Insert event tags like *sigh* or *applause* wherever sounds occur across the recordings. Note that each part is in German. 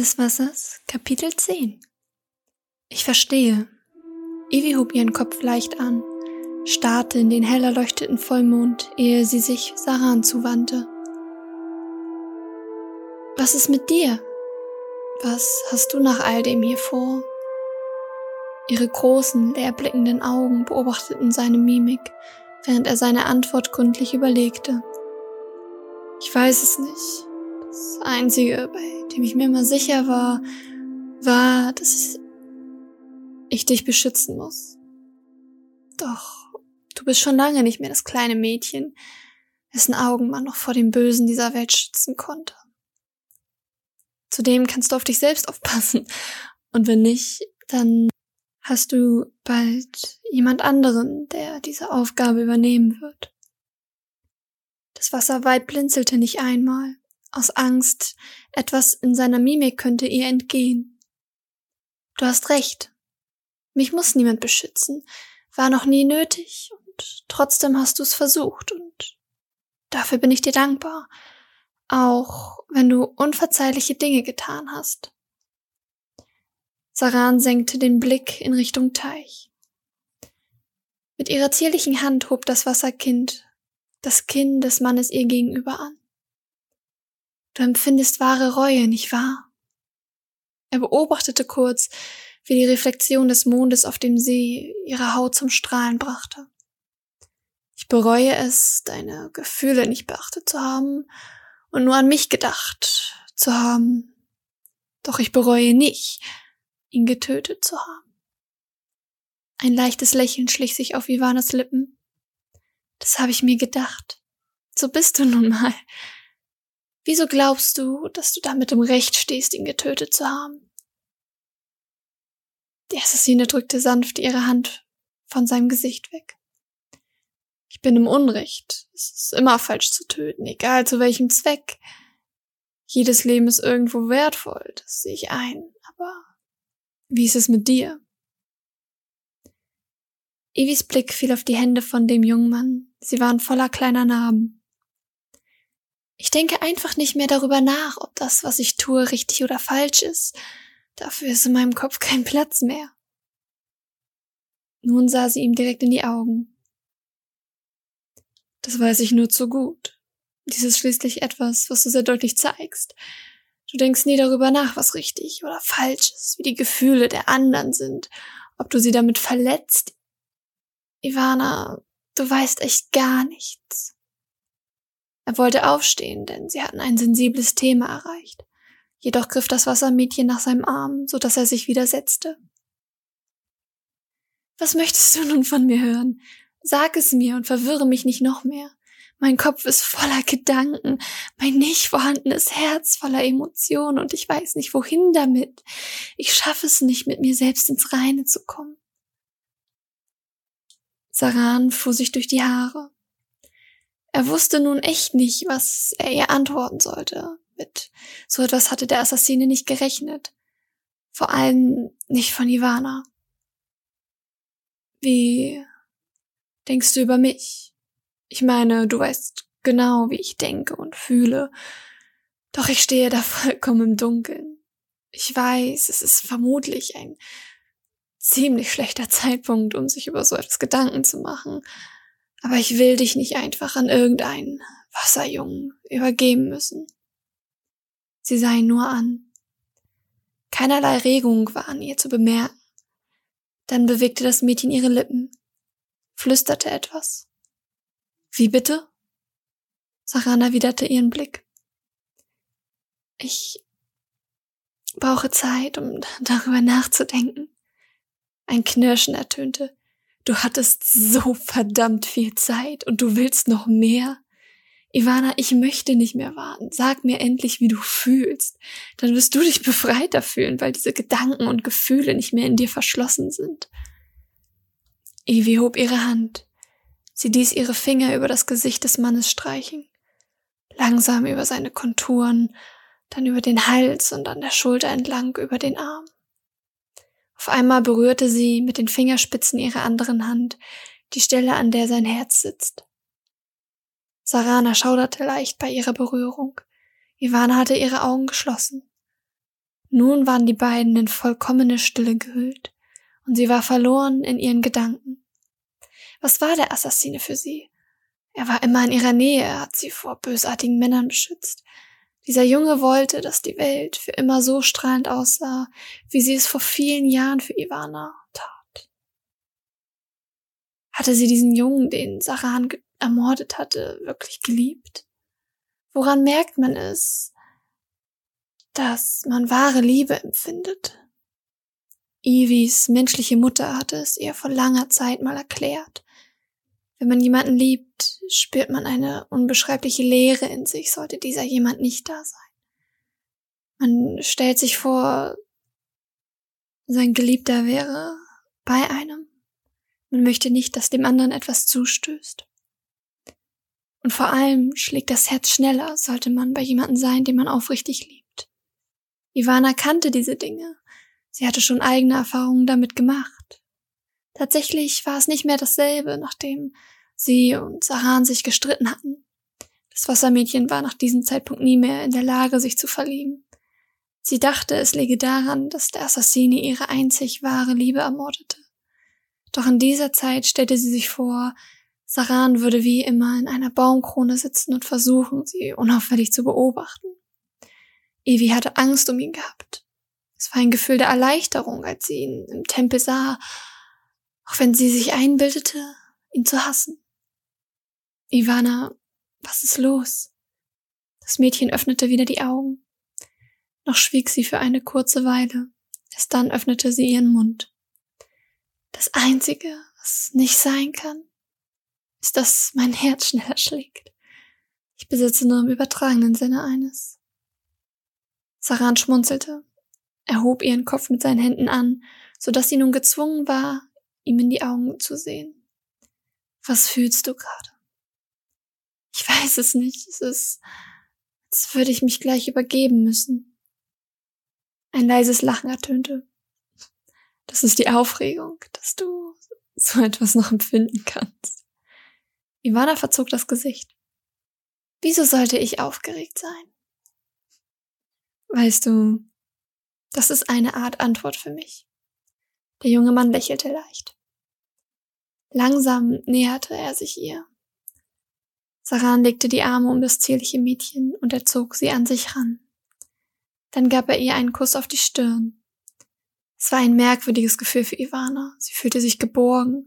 Des Wassers, Kapitel 10 Ich verstehe. Ivy hob ihren Kopf leicht an, starrte in den hell erleuchteten Vollmond, ehe sie sich Saran zuwandte. Was ist mit dir? Was hast du nach all dem hier vor? Ihre großen, leerblickenden Augen beobachteten seine Mimik, während er seine Antwort gründlich überlegte. Ich weiß es nicht. Das Einzige, bei dem ich mir immer sicher war, war, dass ich dich beschützen muss. Doch du bist schon lange nicht mehr das kleine Mädchen, dessen Augen man noch vor dem Bösen dieser Welt schützen konnte. Zudem kannst du auf dich selbst aufpassen. Und wenn nicht, dann hast du bald jemand anderen, der diese Aufgabe übernehmen wird. Das Wasserweib blinzelte nicht einmal, aus Angst, etwas in seiner Mimik könnte ihr entgehen. Du hast recht. Mich muss niemand beschützen, war noch nie nötig, und trotzdem hast du es versucht, und dafür bin ich dir dankbar, auch wenn du unverzeihliche Dinge getan hast. Saran senkte den Blick in Richtung Teich. Mit ihrer zierlichen Hand hob das Wasserkind das Kinn des Mannes ihr gegenüber an. Du empfindest wahre Reue, nicht wahr? Er beobachtete kurz, wie die Reflexion des Mondes auf dem See ihre Haut zum Strahlen brachte. Ich bereue es, deine Gefühle nicht beachtet zu haben und nur an mich gedacht zu haben. Doch ich bereue nicht, ihn getötet zu haben. Ein leichtes Lächeln schlich sich auf Ivanas Lippen. Das habe ich mir gedacht. So bist du nun mal. Wieso glaubst du, dass du damit im Recht stehst, ihn getötet zu haben? Die Assassine drückte sanft ihre Hand von seinem Gesicht weg. Ich bin im Unrecht. Es ist immer falsch zu töten, egal zu welchem Zweck. Jedes Leben ist irgendwo wertvoll, das sehe ich ein. Aber wie ist es mit dir? Evis Blick fiel auf die Hände von dem jungen Mann. Sie waren voller kleiner Narben. Ich denke einfach nicht mehr darüber nach, ob das, was ich tue, richtig oder falsch ist. Dafür ist in meinem Kopf kein Platz mehr. Nun sah sie ihm direkt in die Augen. Das weiß ich nur zu gut. Dies ist schließlich etwas, was du sehr deutlich zeigst. Du denkst nie darüber nach, was richtig oder falsch ist, wie die Gefühle der anderen sind, ob du sie damit verletzt. Ivana, du weißt echt gar nichts. Er wollte aufstehen, denn sie hatten ein sensibles Thema erreicht. Jedoch griff das Wassermädchen nach seinem Arm, so dass er sich wieder setzte. Was möchtest du nun von mir hören? Sag es mir und verwirre mich nicht noch mehr. Mein Kopf ist voller Gedanken, mein nicht vorhandenes Herz voller Emotionen und ich weiß nicht wohin damit. Ich schaffe es nicht, mit mir selbst ins Reine zu kommen. Saran fuhr sich durch die Haare. Er wusste nun echt nicht, was er ihr antworten sollte. Mit so etwas hatte der Assassine nicht gerechnet. Vor allem nicht von Ivana. Wie denkst du über mich? Ich meine, du weißt genau, wie ich denke und fühle. Doch ich stehe da *laughs* vollkommen im Dunkeln. Ich weiß, es ist vermutlich ein ziemlich schlechter Zeitpunkt, um sich über so etwas Gedanken zu machen. Aber ich will dich nicht einfach an irgendeinen Wasserjungen übergeben müssen. Sie sah ihn nur an. Keinerlei Regung war an ihr zu bemerken. Dann bewegte das Mädchen ihre Lippen, flüsterte etwas. Wie bitte? Sarah erwiderte ihren Blick. Ich brauche Zeit, um darüber nachzudenken. Ein Knirschen ertönte. Du hattest so verdammt viel Zeit und du willst noch mehr. Ivana, ich möchte nicht mehr warten. Sag mir endlich, wie du fühlst. Dann wirst du dich befreiter fühlen, weil diese Gedanken und Gefühle nicht mehr in dir verschlossen sind. Ivy hob ihre Hand. Sie ließ ihre Finger über das Gesicht des Mannes streichen. Langsam über seine Konturen, dann über den Hals und an der Schulter entlang über den Arm. Auf einmal berührte sie mit den Fingerspitzen ihrer anderen Hand die Stelle, an der sein Herz sitzt. Sarana schauderte leicht bei ihrer Berührung. Ivana hatte ihre Augen geschlossen. Nun waren die beiden in vollkommene Stille gehüllt, und sie war verloren in ihren Gedanken. Was war der Assassine für sie? Er war immer in ihrer Nähe, er hat sie vor bösartigen Männern beschützt. Dieser Junge wollte, dass die Welt für immer so strahlend aussah, wie sie es vor vielen Jahren für Ivana tat. Hatte sie diesen Jungen, den Saran ermordet hatte, wirklich geliebt? Woran merkt man es, dass man wahre Liebe empfindet? Ivis menschliche Mutter hatte es ihr vor langer Zeit mal erklärt. Wenn man jemanden liebt, spürt man eine unbeschreibliche Leere in sich, sollte dieser jemand nicht da sein. Man stellt sich vor, sein Geliebter wäre bei einem. Man möchte nicht, dass dem anderen etwas zustößt. Und vor allem schlägt das Herz schneller, sollte man bei jemandem sein, den man aufrichtig liebt. Ivana kannte diese Dinge. Sie hatte schon eigene Erfahrungen damit gemacht. Tatsächlich war es nicht mehr dasselbe, nachdem sie und Saran sich gestritten hatten. Das Wassermädchen war nach diesem Zeitpunkt nie mehr in der Lage, sich zu verlieben. Sie dachte, es läge daran, dass der Assassine ihre einzig wahre Liebe ermordete. Doch in dieser Zeit stellte sie sich vor, Saran würde wie immer in einer Baumkrone sitzen und versuchen, sie unauffällig zu beobachten. Evi hatte Angst um ihn gehabt. Es war ein Gefühl der Erleichterung, als sie ihn im Tempel sah, auch wenn sie sich einbildete, ihn zu hassen. Ivana, was ist los? Das Mädchen öffnete wieder die Augen. Noch schwieg sie für eine kurze Weile. Erst dann öffnete sie ihren Mund. Das Einzige, was nicht sein kann, ist, dass mein Herz schneller schlägt. Ich besitze nur im übertragenen Sinne eines. Saran schmunzelte. Er hob ihren Kopf mit seinen Händen an, so dass sie nun gezwungen war, ihm in die Augen zu sehen. Was fühlst du gerade? Ich weiß es nicht. Es ist, als würde ich mich gleich übergeben müssen. Ein leises Lachen ertönte. Das ist die Aufregung, dass du so etwas noch empfinden kannst. Ivana verzog das Gesicht. Wieso sollte ich aufgeregt sein? Weißt du, das ist eine Art Antwort für mich. Der junge Mann lächelte leicht. Langsam näherte er sich ihr. Saran legte die Arme um das zierliche Mädchen und er zog sie an sich ran. Dann gab er ihr einen Kuss auf die Stirn. Es war ein merkwürdiges Gefühl für Ivana. Sie fühlte sich geborgen.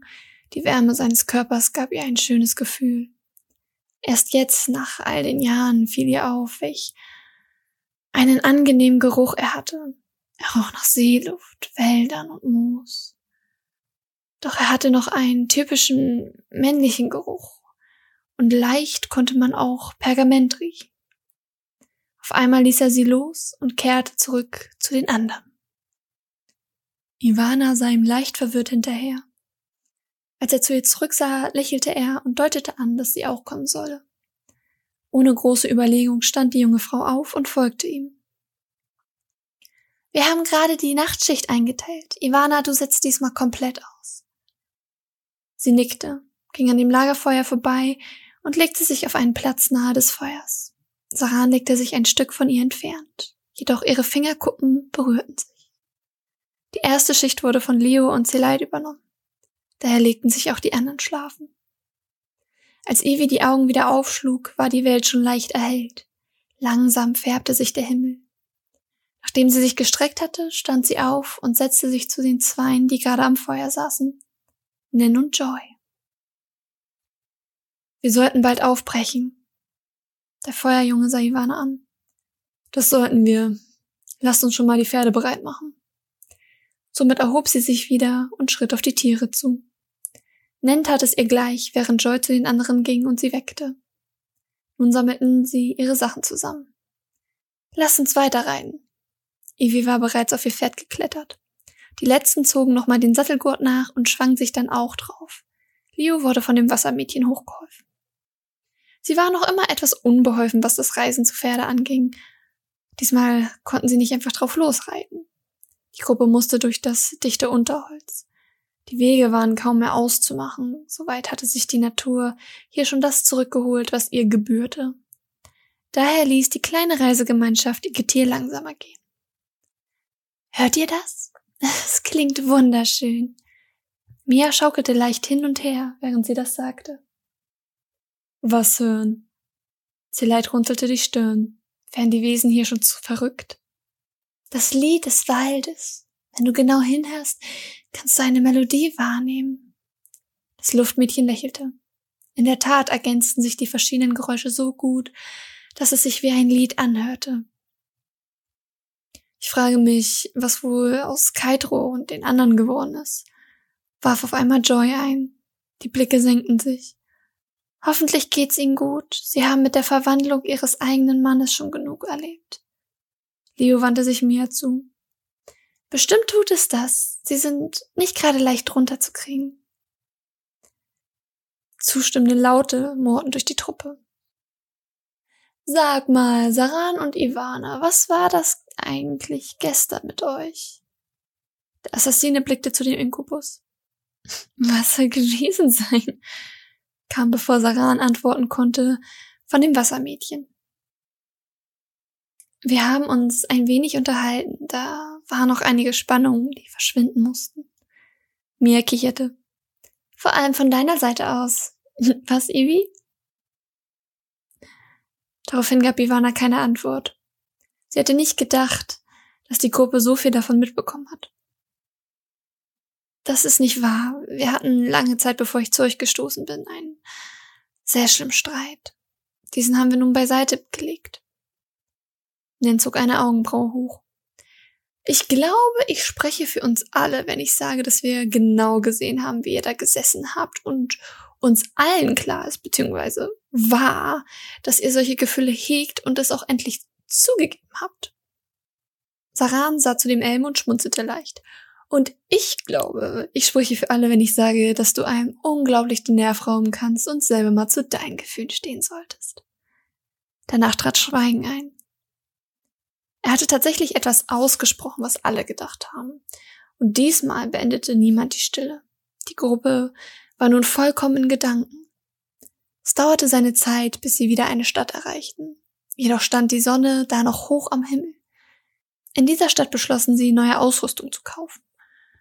Die Wärme seines Körpers gab ihr ein schönes Gefühl. Erst jetzt, nach all den Jahren, fiel ihr auf, welch einen angenehmen Geruch er hatte. Er roch nach Seeluft, Wäldern und Moos. Doch er hatte noch einen typischen männlichen Geruch. Und leicht konnte man auch Pergament riechen. Auf einmal ließ er sie los und kehrte zurück zu den anderen. Ivana sah ihm leicht verwirrt hinterher. Als er zu ihr zurücksah, lächelte er und deutete an, dass sie auch kommen solle. Ohne große Überlegung stand die junge Frau auf und folgte ihm. Wir haben gerade die Nachtschicht eingeteilt. Ivana, du setzt diesmal komplett aus. Sie nickte, ging an dem Lagerfeuer vorbei und legte sich auf einen Platz nahe des Feuers. Saran legte sich ein Stück von ihr entfernt, jedoch ihre Fingerkuppen berührten sich. Die erste Schicht wurde von Leo und Seleit übernommen. Daher legten sich auch die anderen schlafen. Als Evie die Augen wieder aufschlug, war die Welt schon leicht erhellt. Langsam färbte sich der Himmel. Nachdem sie sich gestreckt hatte, stand sie auf und setzte sich zu den Zweien, die gerade am Feuer saßen. Nen und Joy. Wir sollten bald aufbrechen. Der Feuerjunge sah Ivana an. Das sollten wir. Lasst uns schon mal die Pferde bereit machen. Somit erhob sie sich wieder und schritt auf die Tiere zu. Nen tat es ihr gleich, während Joy zu den anderen ging und sie weckte. Nun sammelten sie ihre Sachen zusammen. Lasst uns weiterreiten. Ivy war bereits auf ihr Pferd geklettert. Die letzten zogen nochmal den Sattelgurt nach und schwangen sich dann auch drauf. Leo wurde von dem Wassermädchen hochgeholfen. Sie war noch immer etwas unbeholfen, was das Reisen zu Pferde anging. Diesmal konnten sie nicht einfach drauf losreiten. Die Gruppe musste durch das dichte Unterholz. Die Wege waren kaum mehr auszumachen, soweit hatte sich die Natur hier schon das zurückgeholt, was ihr gebührte. Daher ließ die kleine Reisegemeinschaft ihr Getier langsamer gehen. Hört ihr das? Es klingt wunderschön. Mia schaukelte leicht hin und her, während sie das sagte. Was hören? Zeleit runzelte die Stirn. Wären die Wesen hier schon zu verrückt? Das Lied des Waldes. Wenn du genau hinhörst, kannst du eine Melodie wahrnehmen. Das Luftmädchen lächelte. In der Tat ergänzten sich die verschiedenen Geräusche so gut, dass es sich wie ein Lied anhörte. Ich frage mich, was wohl aus Kaitro und den anderen geworden ist, warf auf einmal Joy ein. Die Blicke senkten sich. Hoffentlich geht's ihnen gut. Sie haben mit der Verwandlung ihres eigenen Mannes schon genug erlebt. Leo wandte sich Mia zu. Bestimmt tut es das. Sie sind nicht gerade leicht runterzukriegen. Zustimmende Laute murrten durch die Truppe. Sag mal, Saran und Ivana, was war das eigentlich gestern mit euch? Der Assassine blickte zu dem Inkubus. Was soll gewesen sein? kam, bevor Saran antworten konnte, von dem Wassermädchen. Wir haben uns ein wenig unterhalten, da waren noch einige Spannungen, die verschwinden mussten. Mia kicherte. Vor allem von deiner Seite aus. *laughs* Was, Ivi? Daraufhin gab Ivana keine Antwort. Sie hatte nicht gedacht, dass die Gruppe so viel davon mitbekommen hat. Das ist nicht wahr. Wir hatten lange Zeit, bevor ich zu euch gestoßen bin, einen sehr schlimmen Streit. Diesen haben wir nun beiseite gelegt. Nen zog eine Augenbraue hoch. Ich glaube, ich spreche für uns alle, wenn ich sage, dass wir genau gesehen haben, wie ihr da gesessen habt und uns allen klar ist, beziehungsweise war, dass ihr solche Gefühle hegt und es auch endlich zugegeben habt. Saran sah zu dem Elm und schmunzelte leicht. Und ich glaube, ich spreche für alle, wenn ich sage, dass du einem unglaublich den Nerv rauben kannst und selber mal zu deinen Gefühlen stehen solltest. Danach trat Schweigen ein. Er hatte tatsächlich etwas ausgesprochen, was alle gedacht haben. Und diesmal beendete niemand die Stille. Die Gruppe war nun vollkommen in Gedanken. Es dauerte seine Zeit, bis sie wieder eine Stadt erreichten. Jedoch stand die Sonne da noch hoch am Himmel. In dieser Stadt beschlossen sie, neue Ausrüstung zu kaufen.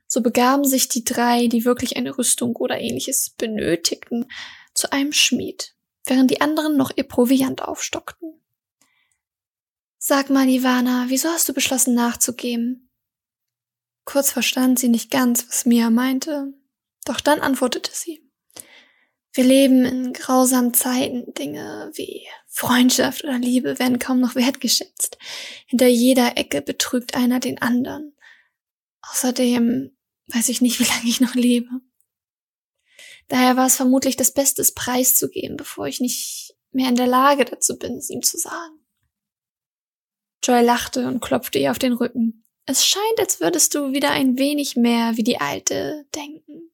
So begaben sich die drei, die wirklich eine Rüstung oder ähnliches benötigten, zu einem Schmied, während die anderen noch ihr Proviant aufstockten. Sag mal, Ivana, wieso hast du beschlossen nachzugeben? Kurz verstand sie nicht ganz, was Mia meinte, doch dann antwortete sie. Wir leben in grausamen Zeiten. Dinge wie Freundschaft oder Liebe werden kaum noch wertgeschätzt. Hinter jeder Ecke betrügt einer den anderen. Außerdem weiß ich nicht, *laughs* wie lange ich noch lebe. Daher war es vermutlich das Beste, es preiszugeben, bevor ich nicht mehr in der Lage dazu bin, es ihm zu sagen. Joy lachte und klopfte ihr auf den Rücken. Es scheint, als würdest du wieder ein wenig mehr wie die Alte denken.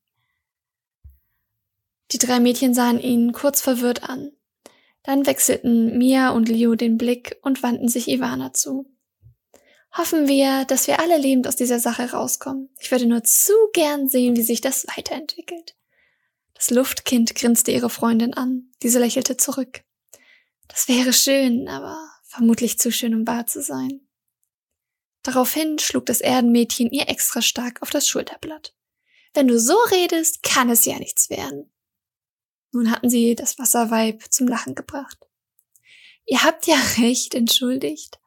Die drei Mädchen sahen ihn kurz verwirrt an. Dann wechselten Mia und Leo den Blick und wandten sich Ivana zu. Hoffen wir, dass wir alle lebend aus dieser Sache rauskommen. Ich würde nur zu gern sehen, wie sich das weiterentwickelt. Das Luftkind grinste ihre Freundin an. Diese lächelte zurück. Das wäre schön, aber vermutlich zu schön, um wahr zu sein. Daraufhin schlug das Erdenmädchen ihr extra stark auf das Schulterblatt. Wenn du so redest, kann es ja nichts werden. Nun hatten sie das Wasserweib zum Lachen gebracht. Ihr habt ja *laughs* recht, entschuldigt.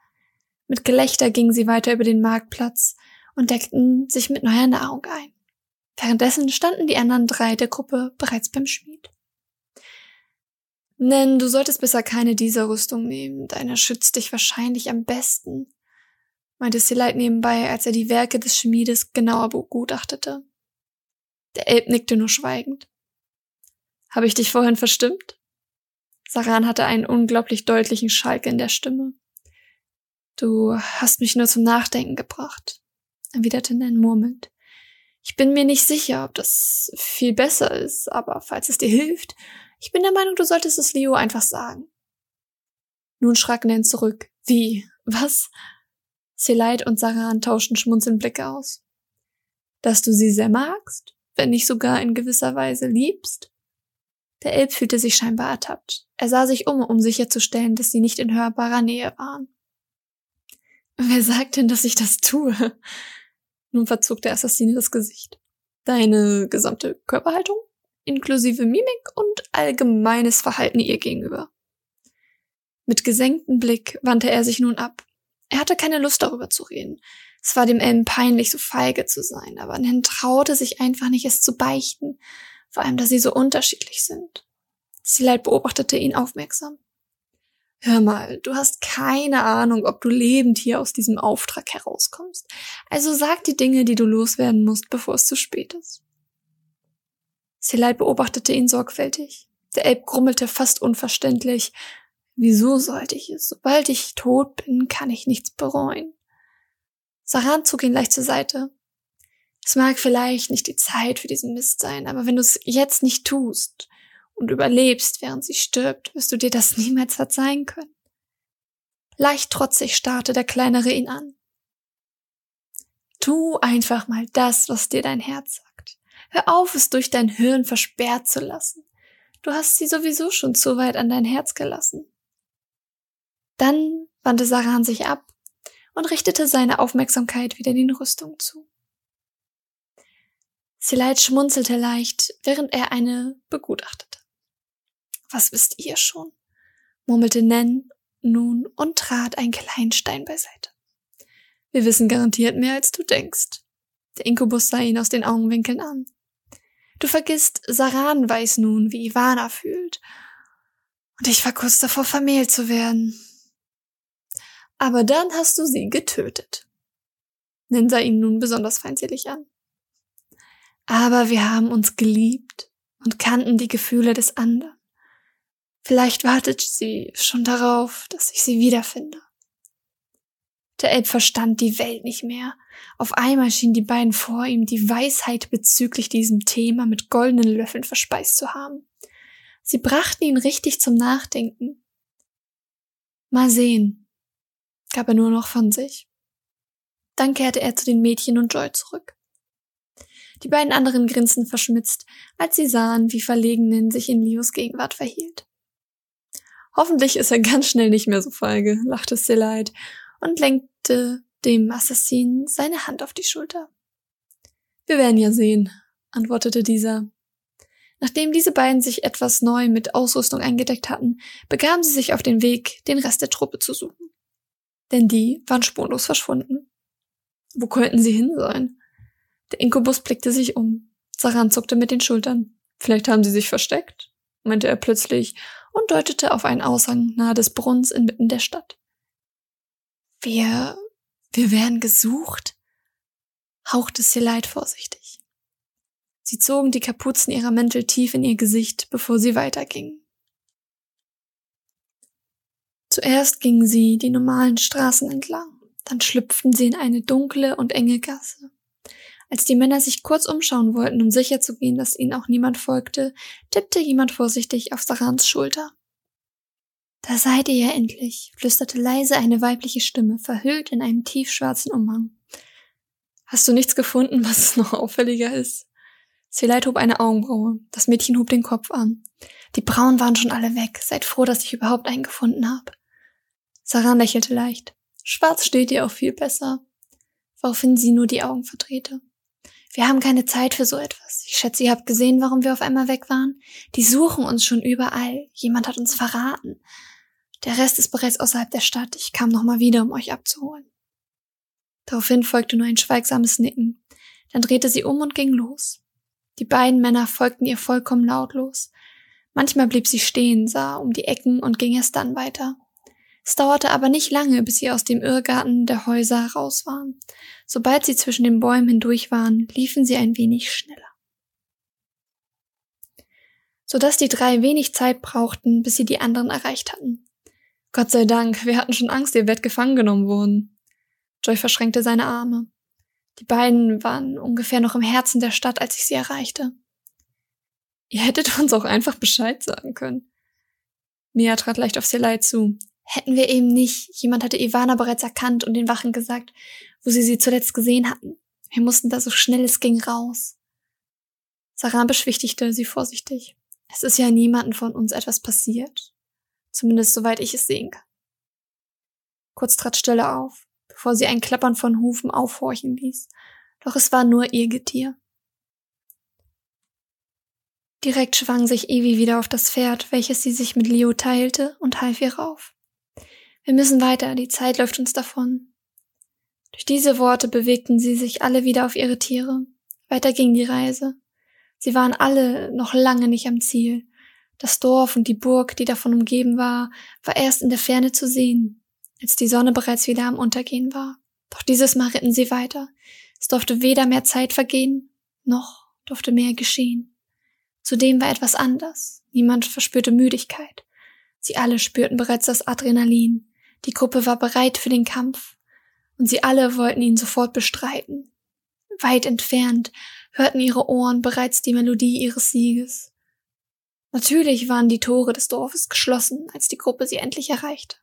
Mit Gelächter gingen sie weiter über den Marktplatz und deckten sich mit neuer Nahrung ein. Währenddessen standen die anderen drei der Gruppe bereits beim Schmied. Nen, du solltest besser keine dieser Rüstung nehmen. Deine schützt dich wahrscheinlich am besten, meinte Silite nebenbei, als er die Werke des Schmiedes genauer begutachtete. Der Elb nickte nur schweigend. Habe ich dich vorhin verstimmt? Saran hatte einen unglaublich deutlichen Schalk in der Stimme. Du hast mich nur zum Nachdenken gebracht, erwiderte Nan murmelnd. Ich bin mir nicht sicher, ob das viel besser ist, aber falls es dir hilft, ich bin der Meinung, du solltest es Leo einfach sagen. Nun schrak Nan zurück. Wie? Was? Seleit und Saran tauschten schmunzelnd Blicke aus. Dass du sie sehr magst, wenn nicht sogar in gewisser Weise liebst? Der Elb fühlte sich scheinbar ertappt. Er sah sich um, um sicherzustellen, dass sie nicht in hörbarer Nähe waren. Wer sagt denn, dass ich das tue? Nun verzog der Assassine das Gesicht. Deine gesamte Körperhaltung, inklusive Mimik und allgemeines Verhalten ihr gegenüber. Mit gesenktem Blick wandte er sich nun ab. Er hatte keine Lust darüber zu reden. Es war dem Elm peinlich, so feige zu sein, aber Nen traute sich einfach nicht, es zu beichten, vor allem, da sie so unterschiedlich sind. Silite beobachtete ihn aufmerksam. Hör mal, du hast keine Ahnung, ob du lebend hier aus diesem Auftrag herauskommst. Also sag die Dinge, die du loswerden musst, bevor es zu spät ist. Silite beobachtete ihn sorgfältig. Der Elb grummelte fast unverständlich. Wieso sollte ich es? Sobald ich tot bin, kann ich nichts bereuen. Saran zog ihn leicht zur Seite. Es mag vielleicht nicht die Zeit für diesen Mist sein, aber wenn du es jetzt nicht tust und überlebst, während sie stirbt, wirst du dir das niemals verzeihen können. Leicht trotzig starrte der Kleinere ihn an. Tu einfach mal das, was dir dein Herz sagt. Hör auf, es durch dein Hirn versperrt zu lassen. Du hast sie sowieso schon zu weit an dein Herz gelassen. Dann wandte Saran sich ab und richtete seine Aufmerksamkeit wieder den Rüstungen zu. Silite schmunzelte leicht, während er eine begutachtete. Was wisst ihr schon? murmelte Nen nun und trat einen kleinen Stein beiseite. Wir wissen garantiert mehr, als du denkst. Der Inkubus sah ihn aus den Augenwinkeln an. Du vergisst, Saran weiß nun, wie Ivana fühlt. Und ich war kurz davor, vermählt zu werden. Aber dann hast du sie getötet. Nen sah ihn nun besonders feindselig an. Aber wir haben uns geliebt und kannten die Gefühle des anderen. Vielleicht wartet sie schon darauf, dass ich sie wiederfinde. Der Elb verstand die Welt nicht mehr. Auf einmal schienen die beiden vor ihm die Weisheit bezüglich diesem Thema mit goldenen Löffeln verspeist zu haben. Sie brachten ihn richtig zum Nachdenken. Mal sehen, gab er nur noch von sich. Dann kehrte er zu den Mädchen und Joy zurück. Die beiden anderen grinsten verschmitzt, als sie sahen, wie Verlegenen sich in Leos Gegenwart verhielt. Hoffentlich ist er ganz schnell nicht mehr so feige, lachte Selite und lenkte dem Assassinen seine Hand auf die Schulter. Wir werden ja sehen, antwortete dieser. Nachdem diese beiden sich etwas neu mit Ausrüstung eingedeckt hatten, begaben sie sich auf den Weg, den Rest der Truppe zu suchen denn die waren spurlos verschwunden. Wo könnten sie hin sein? Der Inkubus blickte sich um. Saran zuckte mit den Schultern. Vielleicht haben sie sich versteckt, meinte er plötzlich und deutete auf einen Aushang nahe des Brunnens inmitten der Stadt. Wir, wir werden gesucht? hauchte Selite vorsichtig. Sie zogen die Kapuzen ihrer Mäntel tief in ihr Gesicht, bevor sie weitergingen. Zuerst gingen sie die normalen Straßen entlang, dann schlüpften sie in eine dunkle und enge Gasse. Als die Männer sich kurz umschauen wollten, um sicherzugehen, dass ihnen auch niemand folgte, tippte jemand vorsichtig auf Sarans Schulter. Da seid ihr ja endlich, flüsterte leise eine weibliche Stimme, verhüllt in einem tiefschwarzen Umhang. Hast du nichts gefunden, was *laughs* noch auffälliger ist? Seleit hob eine Augenbraue. Das Mädchen hob den Kopf an. Die Brauen waren schon alle weg. Seid froh, dass ich überhaupt einen gefunden habe. Sarah lächelte leicht. Schwarz steht dir auch viel besser. Woraufhin sie nur die Augen verdrehte. Wir haben keine Zeit für so etwas. Ich schätze, ihr habt gesehen, warum wir auf einmal weg waren. Die suchen uns schon überall. Jemand hat uns verraten. Der Rest ist bereits außerhalb der Stadt. Ich kam nochmal wieder, um euch abzuholen. Daraufhin folgte nur ein schweigsames Nicken. Dann drehte sie um und ging los. Die beiden Männer folgten ihr vollkommen lautlos. Manchmal blieb sie stehen, sah um die Ecken und ging erst dann weiter. Es dauerte aber nicht lange, bis sie aus dem Irrgarten der Häuser raus waren. Sobald sie zwischen den Bäumen hindurch waren, liefen sie ein wenig schneller. Sodass die drei wenig Zeit brauchten, bis sie die anderen erreicht hatten. Gott sei Dank, wir hatten schon Angst, ihr werdet gefangen genommen wurden. Joy verschränkte seine Arme. Die beiden waren ungefähr noch im Herzen der Stadt, als ich sie erreichte. Ihr hättet uns auch einfach Bescheid sagen können. Mia trat leicht auf Selai zu. Hätten wir eben nicht, jemand hatte Ivana bereits erkannt und den Wachen gesagt, wo sie sie zuletzt gesehen hatten. Wir mussten da so schnell es ging raus. Saran beschwichtigte sie vorsichtig. Es ist ja niemandem von uns etwas passiert. Zumindest soweit ich es sehen kann. Kurz trat Stille auf, bevor sie ein Klappern von Hufen aufhorchen ließ. Doch es war nur ihr Getier. Direkt schwang sich Evi wieder auf das Pferd, welches sie sich mit Leo teilte, und half ihr rauf. Wir müssen weiter, die Zeit läuft uns davon. Durch diese Worte bewegten sie sich alle wieder auf ihre Tiere. Weiter ging die Reise. Sie waren alle noch lange nicht am Ziel. Das Dorf und die Burg, die davon umgeben war, war erst in der Ferne zu sehen, als die Sonne bereits wieder am Untergehen war. Doch dieses Mal ritten sie weiter. Es durfte weder mehr Zeit vergehen, noch durfte mehr geschehen. Zudem war etwas anders. Niemand verspürte Müdigkeit. Sie alle spürten bereits das Adrenalin. Die Gruppe war bereit für den Kampf. Und sie alle wollten ihn sofort bestreiten. Weit entfernt hörten ihre Ohren bereits die Melodie ihres Sieges. Natürlich waren die Tore des Dorfes geschlossen, als die Gruppe sie endlich erreichte.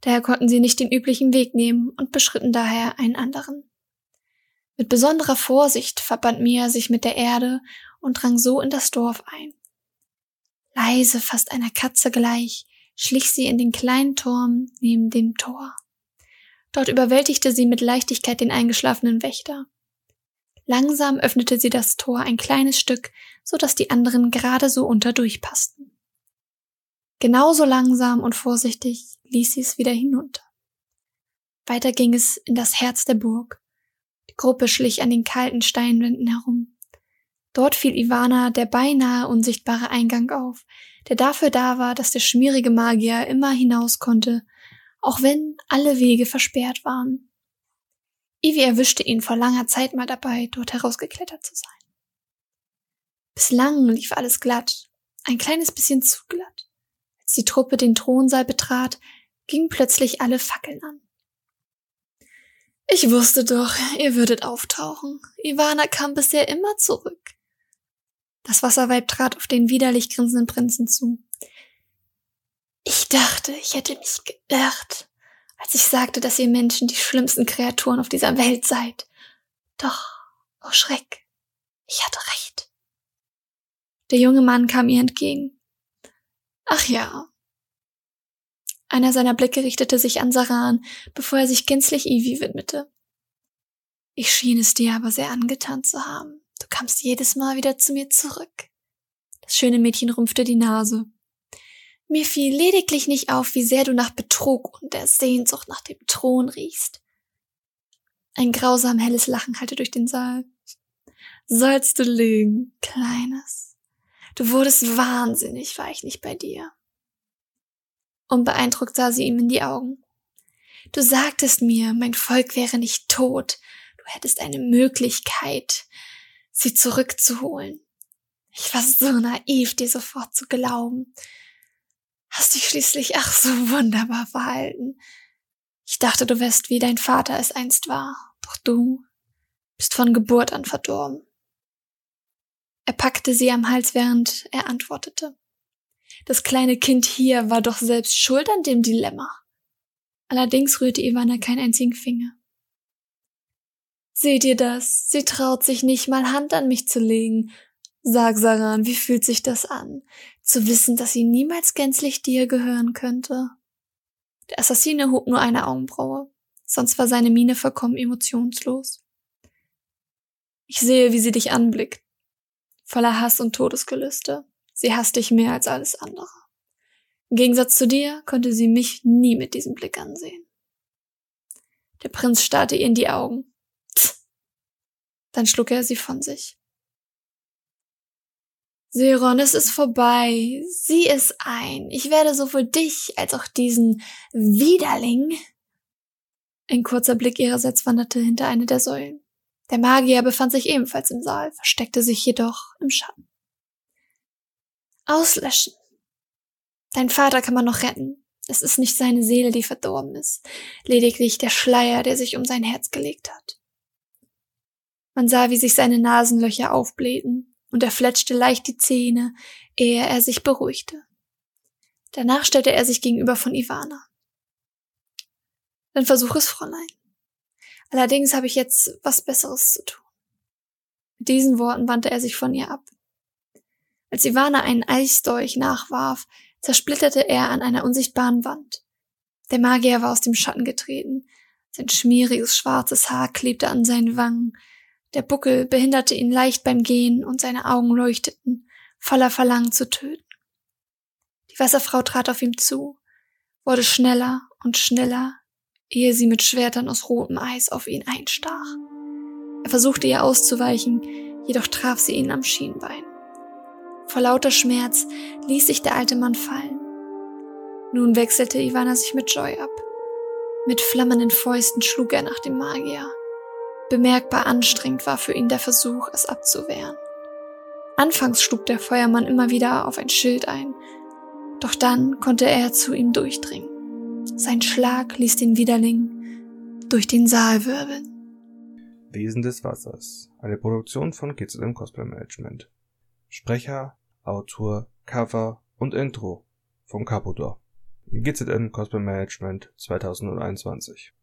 Daher konnten sie nicht den üblichen Weg nehmen und beschritten daher einen anderen. Mit besonderer Vorsicht verband Mia sich mit der Erde und drang so in das Dorf ein. Leise, fast einer Katze gleich, schlich sie in den kleinen Turm neben dem Tor. Dort überwältigte sie mit Leichtigkeit den eingeschlafenen Wächter. Langsam öffnete sie das Tor ein kleines Stück, so dass die anderen gerade so unter durchpassten. Genauso langsam und vorsichtig ließ sie es wieder hinunter. Weiter ging es in das Herz der Burg. Die Gruppe schlich an den kalten Steinwänden herum. Dort fiel Ivana der beinahe unsichtbare Eingang auf, der dafür da war, dass der schmierige Magier immer hinaus konnte, auch wenn alle Wege versperrt waren. Ivy erwischte ihn vor langer Zeit mal dabei, dort herausgeklettert zu sein. Bislang lief alles glatt, ein kleines bisschen zu glatt. Als die Truppe den Thronsaal betrat, gingen plötzlich alle Fackeln an. Ich wusste doch, ihr würdet auftauchen. Ivana kam bisher immer zurück. Das Wasserweib trat auf den widerlich grinsenden Prinzen zu. Ich dachte, ich hätte mich geirrt, als ich sagte, dass ihr Menschen die schlimmsten Kreaturen auf dieser Welt seid. Doch, oh Schreck, ich hatte recht. Der junge Mann kam ihr entgegen. Ach ja. Einer seiner Blicke richtete sich an Saran, bevor er sich gänzlich Ivy widmete. Ich schien es dir aber sehr angetan zu haben. Du kamst jedes Mal wieder zu mir zurück. Das schöne Mädchen rümpfte die Nase. Mir fiel lediglich nicht auf, wie sehr du nach Betrug und der Sehnsucht nach dem Thron riechst. Ein grausam helles Lachen hallte durch den Saal. Sollst du lügen, Kleines? Du wurdest wahnsinnig, war ich nicht bei dir. Unbeeindruckt sah sie ihm in die Augen. Du sagtest mir, mein Volk wäre nicht tot, du hättest eine Möglichkeit, sie zurückzuholen. Ich war so naiv, dir sofort zu glauben. Hast dich schließlich ach so wunderbar verhalten. Ich dachte, du wärst wie dein Vater es einst war, doch du bist von Geburt an verdorben. Er packte sie am Hals, während er antwortete. Das kleine Kind hier war doch selbst schuld an dem Dilemma. Allerdings rührte Ivana keinen einzigen Finger. Seht ihr das? Sie traut sich nicht mal Hand an mich zu legen. Sag, Saran, wie fühlt sich das an? Zu wissen, dass sie niemals gänzlich dir gehören könnte? Der Assassine hob nur eine Augenbraue, sonst war seine Miene vollkommen emotionslos. Ich sehe, wie sie dich anblickt. Voller Hass und Todesgelüste. Sie hasst dich mehr als alles andere. Im Gegensatz zu dir konnte sie mich nie mit diesem Blick ansehen. Der Prinz starrte ihr in die Augen. Dann schlug er sie von sich. Seron, es ist vorbei. Sieh es ein. Ich werde sowohl dich als auch diesen Widerling. Ein kurzer Blick ihrerseits wanderte hinter eine der Säulen. Der Magier befand sich ebenfalls im Saal, versteckte sich jedoch im Schatten. Auslöschen. Dein Vater kann man noch retten. Es ist nicht seine Seele, die verdorben ist, lediglich der Schleier, der sich um sein Herz gelegt hat. Man sah, wie sich seine Nasenlöcher aufblähten, und er fletschte leicht die Zähne, ehe er sich beruhigte. Danach stellte er sich gegenüber von Ivana. Dann versuch es, Fräulein. Allerdings habe ich jetzt was Besseres zu tun. Mit diesen Worten wandte er sich von ihr ab. Als Ivana einen Eisdolch nachwarf, zersplitterte er an einer unsichtbaren Wand. Der Magier war aus dem Schatten getreten. Sein schmieriges schwarzes Haar klebte an seinen Wangen, Der Buckel behinderte ihn leicht beim Gehen und seine Augen leuchteten, voller Verlangen zu töten. Die Wasserfrau trat auf ihm zu, wurde schneller und schneller, ehe sie mit Schwertern aus rotem Eis auf ihn einstach. Er versuchte ihr auszuweichen, jedoch traf sie ihn am Schienbein. Vor lauter Schmerz ließ sich der alte Mann fallen. Nun wechselte Ivana sich mit Joy ab. Mit flammenden Fäusten schlug er nach dem Magier. Bemerkbar anstrengend war für ihn der Versuch, es abzuwehren. Anfangs schlug der Feuermann immer wieder auf ein Schild ein, doch dann konnte er zu ihm durchdringen. Sein Schlag ließ den Widerling durch den Saal wirbeln. Wesen des Wassers. Eine Produktion von GZM Cosplay Management. Sprecher, Autor, Cover und Intro vom Capodor. GZM Cosplay Management 2021